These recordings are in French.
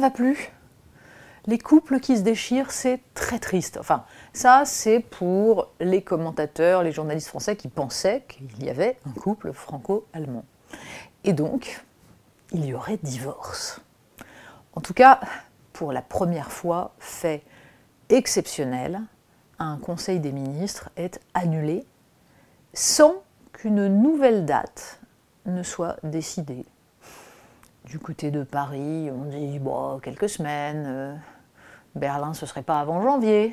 Va plus. Les couples qui se déchirent, c'est très triste. Enfin, ça, c'est pour les commentateurs, les journalistes français qui pensaient qu'il y avait un couple franco-allemand. Et donc, il y aurait divorce. En tout cas, pour la première fois, fait exceptionnel, un Conseil des ministres est annulé sans qu'une nouvelle date ne soit décidée. Du côté de Paris, on dit bon, quelques semaines. euh, Berlin, ce serait pas avant janvier.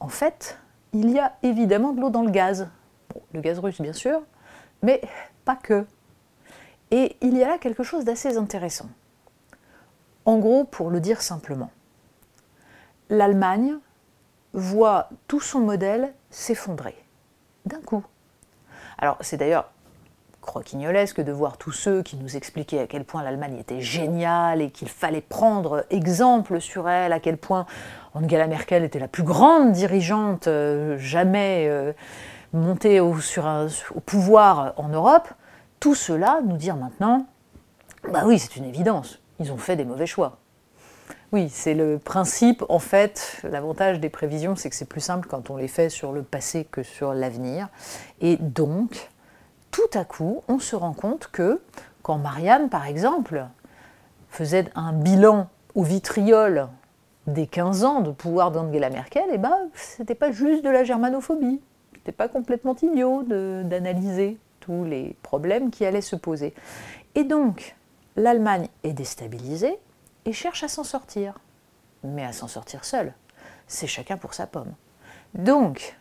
En fait, il y a évidemment de l'eau dans le gaz. Le gaz russe, bien sûr, mais pas que. Et il y a là quelque chose d'assez intéressant. En gros, pour le dire simplement, l'Allemagne voit tout son modèle s'effondrer d'un coup. Alors, c'est d'ailleurs croquignolesque de voir tous ceux qui nous expliquaient à quel point l'Allemagne était géniale et qu'il fallait prendre exemple sur elle, à quel point Angela Merkel était la plus grande dirigeante euh, jamais euh, montée au, pouvoir en Europe. Tout cela nous dire maintenant, bah oui, c'est une évidence, ils ont fait des mauvais choix. Oui, c'est le principe. En fait, l'avantage des prévisions, c'est que c'est plus simple quand on les fait sur le passé que sur l'avenir. Et donc, tout à coup, on se rend compte que quand Marianne, par exemple, faisait un bilan au vitriol des 15 ans de pouvoir d'Angela Merkel, eh ben, c'était pas juste de la germanophobie. C'était pas complètement idiot d'analyser tous les problèmes qui allaient se poser. Et donc, l'Allemagne est déstabilisée et cherche à s'en sortir. Mais à s'en sortir seule. C'est chacun pour sa pomme. Donc,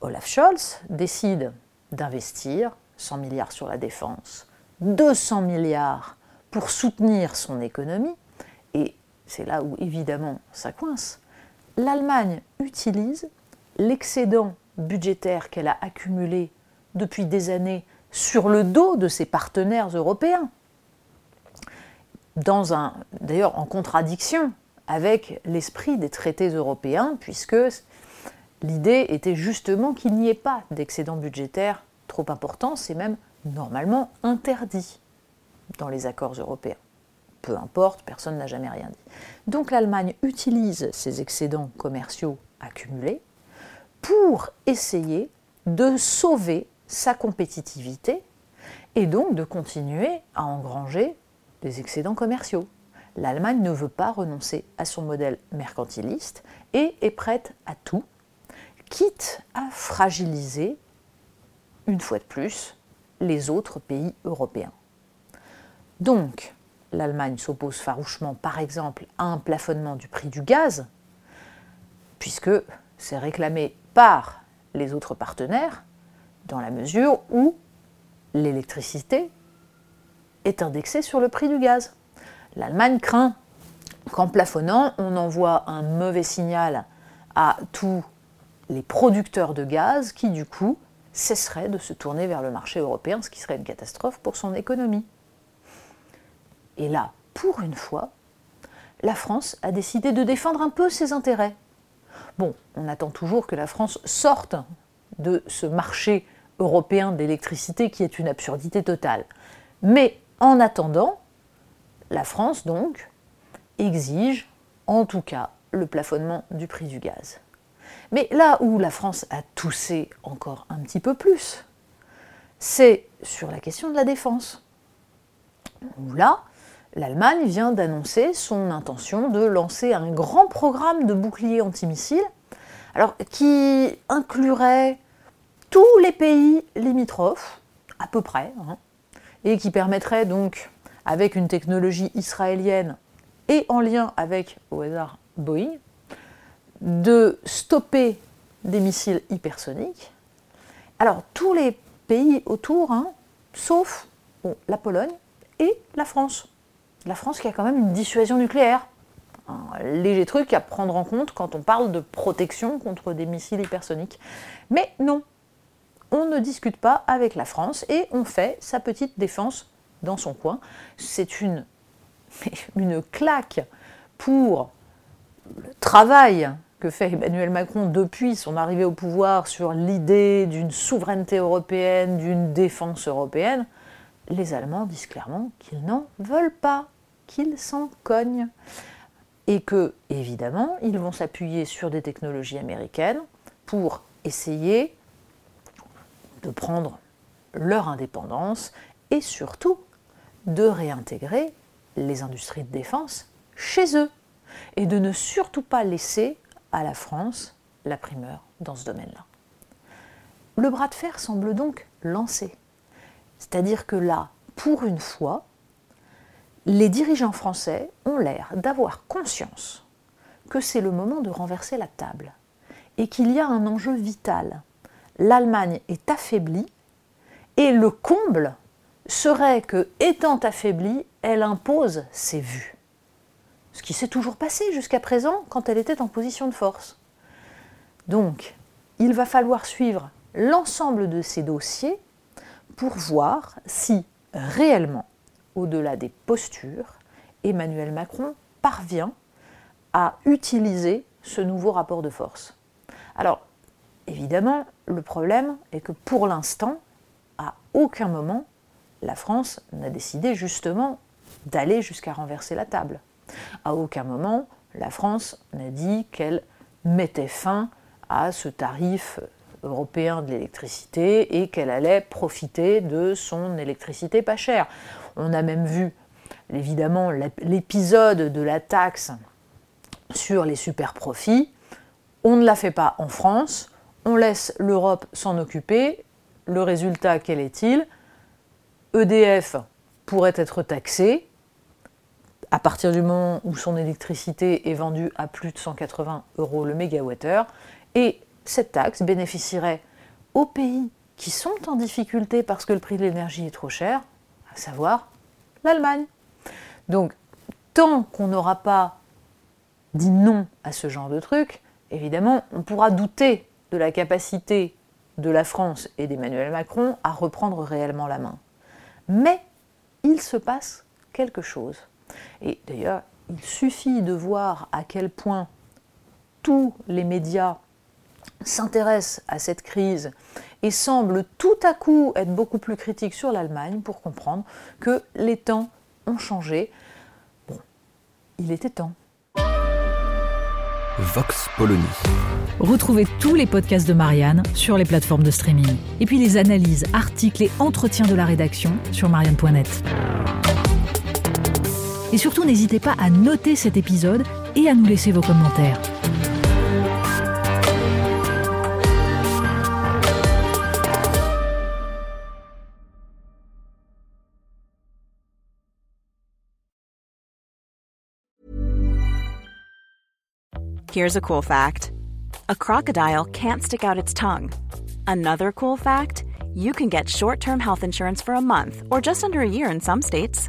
Olaf Scholz décide d'investir 100 milliards sur la défense, 200 milliards pour soutenir son économie, et c'est là où évidemment ça coince. L'Allemagne utilise l'excédent budgétaire qu'elle a accumulé depuis des années sur le dos de ses partenaires européens, d'ailleurs en contradiction avec l'esprit des traités européens, puisque L'idée était justement qu'il n'y ait pas d'excédent budgétaire trop important, c'est même normalement interdit dans les accords européens. Peu importe, personne n'a jamais rien dit. Donc l'Allemagne utilise ces excédents commerciaux accumulés pour essayer de sauver sa compétitivité et donc de continuer à engranger des excédents commerciaux. L'Allemagne ne veut pas renoncer à son modèle mercantiliste et est prête à tout quitte à fragiliser, une fois de plus, les autres pays européens. Donc, l'Allemagne s'oppose farouchement, par exemple, à un plafonnement du prix du gaz, puisque c'est réclamé par les autres partenaires, dans la mesure où l'électricité est indexée sur le prix du gaz. L'Allemagne craint qu'en plafonnant, on envoie un mauvais signal à tous les producteurs de gaz qui, du coup, cesseraient de se tourner vers le marché européen, ce qui serait une catastrophe pour son économie. Et là, pour une fois, la France a décidé de défendre un peu ses intérêts. Bon, on attend toujours que la France sorte de ce marché européen d'électricité qui est une absurdité totale. Mais en attendant, la France, donc, exige, en tout cas, le plafonnement du prix du gaz. Mais là où la France a toussé encore un petit peu plus, c'est sur la question de la défense. Là, l'Allemagne vient d'annoncer son intention de lancer un grand programme de bouclier antimissiles, alors qui inclurait tous les pays limitrophes, à peu près, hein, et qui permettrait donc, avec une technologie israélienne et en lien avec, au hasard, Boeing, de stopper des missiles hypersoniques. Alors, tous les pays autour, hein, sauf la Pologne et la France. La France qui a quand même une dissuasion nucléaire. Un léger truc à prendre en compte quand on parle de protection contre des missiles hypersoniques. Mais non, on ne discute pas avec la France et on fait sa petite défense dans son coin. C'est une, une claque pour le travail que fait Emmanuel Macron depuis son arrivée au pouvoir sur l'idée d'une souveraineté européenne, d'une défense européenne. Les Allemands disent clairement qu'ils n'en veulent pas qu'ils s'en cognent. Et que, évidemment, ils vont s'appuyer sur des technologies américaines pour essayer de prendre leur indépendance et surtout de réintégrer les industries de défense chez eux et de ne surtout pas laisser à la France la primeur dans ce domaine-là. Le bras de fer semble donc lancé. C'est-à-dire que là, pour une fois, les dirigeants français ont l'air d'avoir conscience que c'est le moment de renverser la table et qu'il y a un enjeu vital. L'Allemagne est affaiblie et le comble serait que, étant affaiblie, elle impose ses vues. Ce qui s'est toujours passé jusqu'à présent quand elle était en position de force. Donc, il va falloir suivre l'ensemble de ces dossiers pour voir si réellement au-delà des postures, Emmanuel Macron parvient à utiliser ce nouveau rapport de force. Alors, évidemment, le problème est que pour l'instant, à aucun moment, la France n'a décidé justement d'aller jusqu'à renverser la table. À aucun moment, la France n'a dit qu'elle mettait fin à ce tarif européen de l'électricité et qu'elle allait profiter de son électricité pas chère. On a même vu évidemment l'épisode de la taxe sur les super profits. On ne la fait pas en France, on laisse l'Europe s'en occuper. Le résultat, quel est-il? EDF pourrait être taxé à partir du moment où son électricité est vendue à plus de 180 euros le mégawattheure, et cette taxe bénéficierait aux pays qui sont en difficulté parce que le prix de l'énergie est trop cher, à savoir l'Allemagne. Donc, tant qu'on n'aura pas dit non à ce genre de truc, évidemment, on pourra douter de la capacité de la France et d'Emmanuel Macron à reprendre réellement la main. Mais il se passe quelque chose. Et d'ailleurs, il suffit de voir à quel point tous les médias s'intéressent à cette crise et semble tout à coup être beaucoup plus critique sur l'Allemagne pour comprendre que les temps ont changé. Bon, il était temps. Vox Polony. Retrouvez tous les podcasts de Marianne sur les plateformes de streaming. Et puis les analyses, articles et entretiens de la rédaction sur marianne.net. Et surtout, n'hésitez pas à noter cet épisode et à nous laisser vos commentaires. Here's a cool fact a crocodile can't stick out its tongue. Another cool fact you can get short term health insurance for a month or just under a year in some states.